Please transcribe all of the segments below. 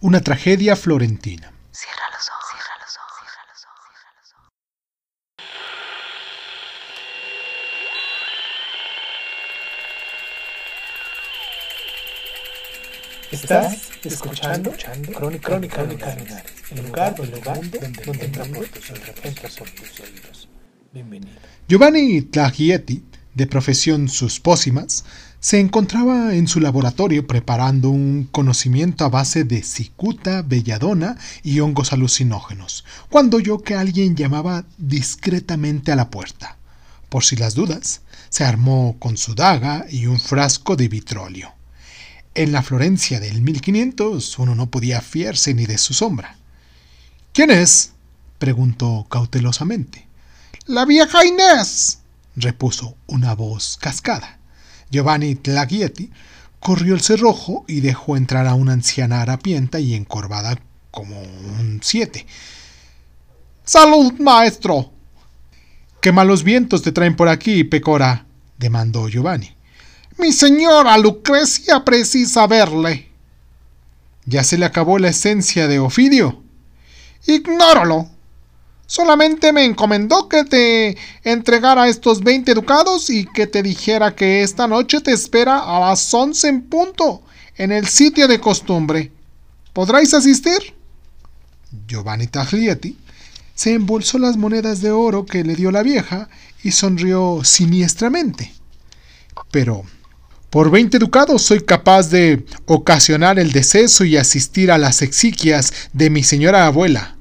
una tragedia florentina. Cierra los ojos, cierra los ojos, cierra los ojos, cierra los ojos. Estás escuchando, Crónica, Crónica, Crónica el lugar, el lugar donde, donde entramos por tus oídos. Bienvenido. Giovanni Tlagieti, de profesión sus pócimas, se encontraba en su laboratorio preparando un conocimiento a base de cicuta, belladona y hongos alucinógenos, cuando oyó que alguien llamaba discretamente a la puerta. Por si las dudas, se armó con su daga y un frasco de vitrolio. En la Florencia del 1500 uno no podía fiarse ni de su sombra. ¿Quién es? preguntó cautelosamente. La vieja Inés, repuso una voz cascada. Giovanni Tlagieti corrió el cerrojo y dejó entrar a una anciana harapienta y encorvada como un siete. ¡Salud, maestro! ¿Qué malos vientos te traen por aquí, Pecora? demandó Giovanni. Mi señora Lucrecia precisa verle. ¿Ya se le acabó la esencia de Ofidio? Ignóralo. Solamente me encomendó que te entregara estos veinte ducados y que te dijera que esta noche te espera a las once en punto, en el sitio de costumbre. ¿Podráis asistir? Giovanni Taglieti se embolsó las monedas de oro que le dio la vieja y sonrió siniestramente. Pero por veinte ducados soy capaz de ocasionar el deceso y asistir a las exequias de mi señora abuela.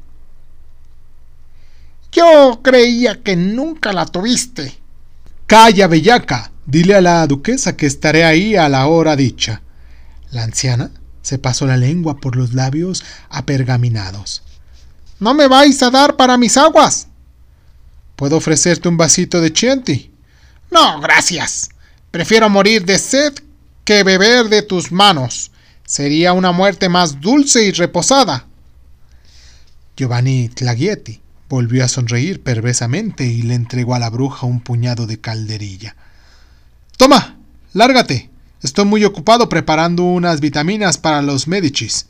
Yo creía que nunca la tuviste. Calla, bellaca. Dile a la duquesa que estaré ahí a la hora dicha. La anciana se pasó la lengua por los labios apergaminados. ¿No me vais a dar para mis aguas? ¿Puedo ofrecerte un vasito de chianti? No, gracias. Prefiero morir de sed que beber de tus manos. Sería una muerte más dulce y reposada. Giovanni Tlagieti volvió a sonreír perversamente y le entregó a la bruja un puñado de calderilla. Toma, lárgate. Estoy muy ocupado preparando unas vitaminas para los Medicis.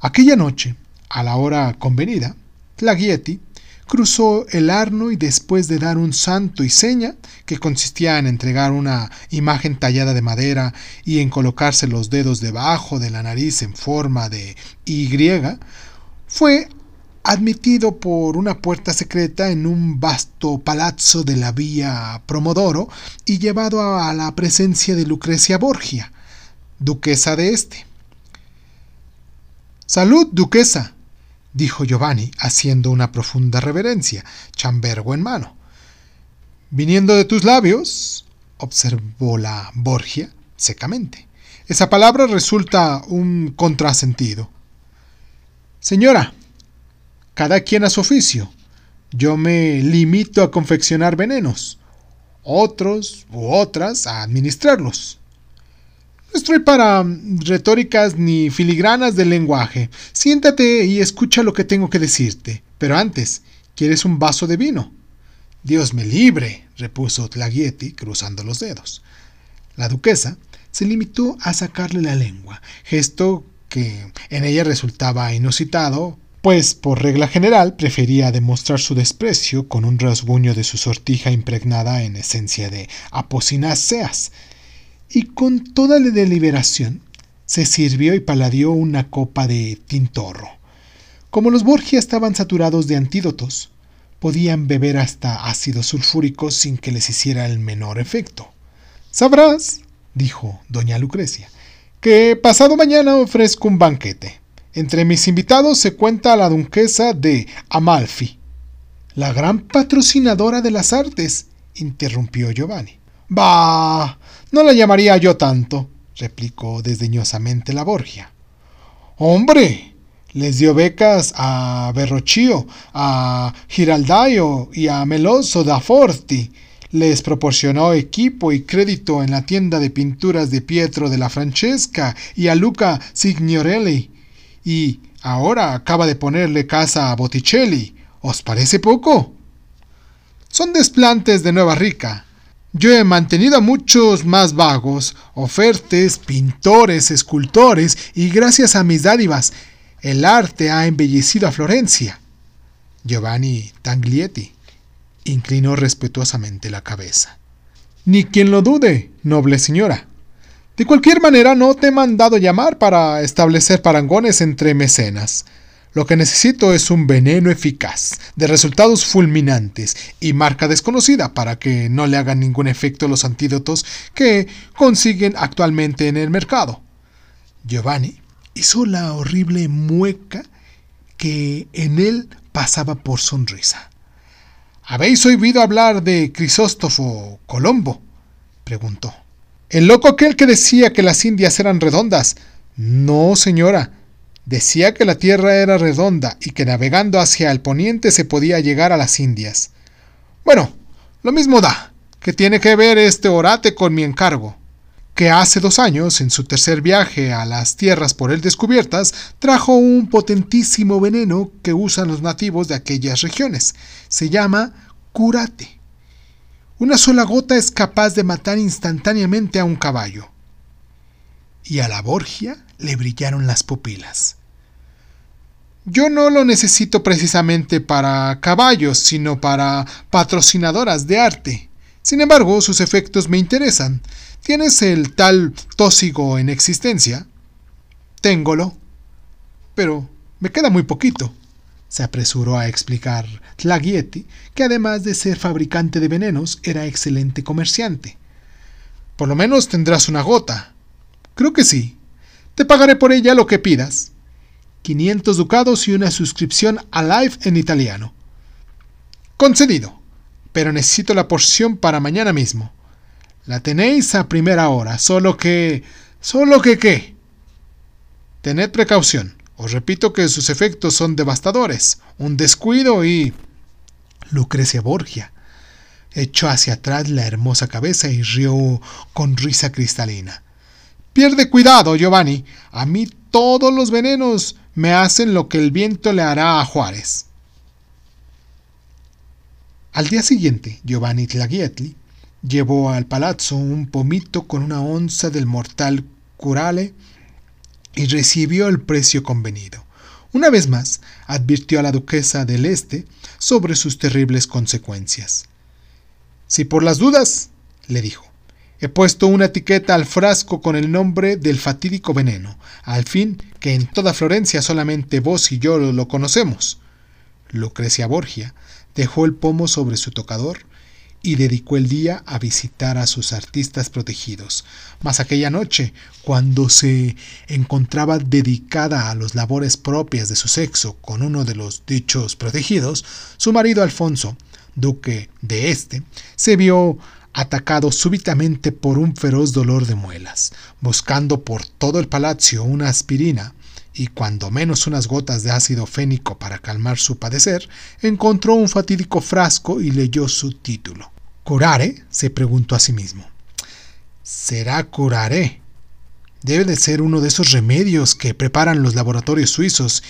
Aquella noche, a la hora convenida, Tlagieti cruzó el Arno y después de dar un santo y seña, que consistía en entregar una imagen tallada de madera y en colocarse los dedos debajo de la nariz en forma de Y, fue admitido por una puerta secreta en un vasto palazzo de la vía Promodoro y llevado a la presencia de Lucrecia Borgia, duquesa de este. Salud, duquesa, dijo Giovanni, haciendo una profunda reverencia, chambergo en mano. Viniendo de tus labios, observó la Borgia secamente. Esa palabra resulta un contrasentido. Señora, cada quien a su oficio. Yo me limito a confeccionar venenos, otros u otras a administrarlos. No estoy para retóricas ni filigranas del lenguaje. Siéntate y escucha lo que tengo que decirte. Pero antes, ¿quieres un vaso de vino? Dios me libre, repuso Tlagieti, cruzando los dedos. La duquesa se limitó a sacarle la lengua, gesto que en ella resultaba inusitado, pues por regla general prefería demostrar su desprecio con un rasguño de su sortija impregnada en esencia de apocináceas, y con toda la deliberación se sirvió y paladeó una copa de tintorro. Como los Borgia estaban saturados de antídotos, podían beber hasta ácido sulfúrico sin que les hiciera el menor efecto. Sabrás, dijo doña Lucrecia, que pasado mañana ofrezco un banquete. Entre mis invitados se cuenta la duquesa de Amalfi. La gran patrocinadora de las artes, interrumpió Giovanni. Bah, no la llamaría yo tanto, replicó desdeñosamente la Borgia. Hombre, les dio becas a Berrochio, a Giraldaio y a Meloso da Forti. Les proporcionó equipo y crédito en la tienda de pinturas de Pietro de la Francesca y a Luca Signorelli. Y ahora acaba de ponerle casa a Botticelli. ¿Os parece poco? Son desplantes de Nueva Rica, Yo he mantenido a muchos más vagos, ofertes, pintores, escultores, y gracias a mis dádivas, el arte ha embellecido a Florencia. Giovanni Tanglietti inclinó respetuosamente la cabeza. Ni quien lo dude, noble señora. De cualquier manera, no te he mandado llamar para establecer parangones entre mecenas. Lo que necesito es un veneno eficaz, de resultados fulminantes y marca desconocida para que no le hagan ningún efecto los antídotos que consiguen actualmente en el mercado. Giovanni hizo la horrible mueca que en él pasaba por sonrisa. ¿Habéis oído hablar de Crisóstofo Colombo? preguntó. El loco aquel que decía que las Indias eran redondas. No, señora. Decía que la Tierra era redonda y que navegando hacia el poniente se podía llegar a las Indias. Bueno, lo mismo da. que tiene que ver este orate con mi encargo? Que hace dos años, en su tercer viaje a las tierras por él descubiertas, trajo un potentísimo veneno que usan los nativos de aquellas regiones. Se llama curate. Una sola gota es capaz de matar instantáneamente a un caballo. Y a la Borgia le brillaron las pupilas. Yo no lo necesito precisamente para caballos, sino para patrocinadoras de arte. Sin embargo, sus efectos me interesan. ¿Tienes el tal tósigo en existencia? Téngolo. Pero me queda muy poquito se apresuró a explicar Tlagieti, que además de ser fabricante de venenos, era excelente comerciante. Por lo menos tendrás una gota. Creo que sí. Te pagaré por ella lo que pidas. 500 ducados y una suscripción a Live en italiano. Concedido. Pero necesito la porción para mañana mismo. La tenéis a primera hora, solo que... ¿Solo que qué? Tened precaución. Os repito que sus efectos son devastadores. Un descuido y... Lucrecia Borgia echó hacia atrás la hermosa cabeza y rió con risa cristalina. Pierde cuidado, Giovanni. A mí todos los venenos me hacen lo que el viento le hará a Juárez. Al día siguiente, Giovanni Tlagietli llevó al palazzo un pomito con una onza del mortal curale y recibió el precio convenido. Una vez más, advirtió a la duquesa del Este sobre sus terribles consecuencias. Si por las dudas, le dijo, he puesto una etiqueta al frasco con el nombre del fatídico veneno, al fin que en toda Florencia solamente vos y yo lo conocemos. Lucrecia Borgia dejó el pomo sobre su tocador y dedicó el día a visitar a sus artistas protegidos. Mas aquella noche, cuando se encontraba dedicada a las labores propias de su sexo con uno de los dichos protegidos, su marido Alfonso, duque de este, se vio atacado súbitamente por un feroz dolor de muelas. Buscando por todo el palacio una aspirina, y cuando menos unas gotas de ácido fénico para calmar su padecer, encontró un fatídico frasco y leyó su título. ¿Curare? se preguntó a sí mismo. ¿Será curare? Debe de ser uno de esos remedios que preparan los laboratorios suizos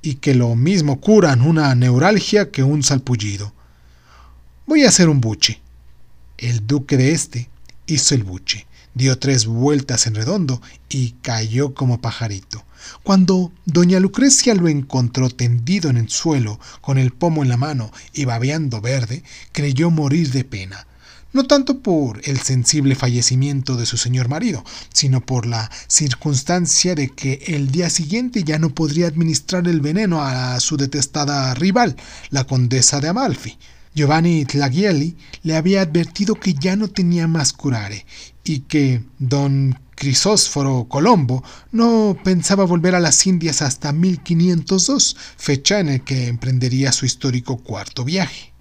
y que lo mismo curan una neuralgia que un salpullido. Voy a hacer un buche. El duque de este hizo el buche, dio tres vueltas en redondo y cayó como pajarito. Cuando doña Lucrecia lo encontró tendido en el suelo, con el pomo en la mano y babeando verde, creyó morir de pena, no tanto por el sensible fallecimiento de su señor marido, sino por la circunstancia de que el día siguiente ya no podría administrar el veneno a su detestada rival, la condesa de Amalfi. Giovanni Tlagielli le había advertido que ya no tenía más curare y que don Crisósforo Colombo no pensaba volver a las Indias hasta 1502, fecha en la que emprendería su histórico cuarto viaje.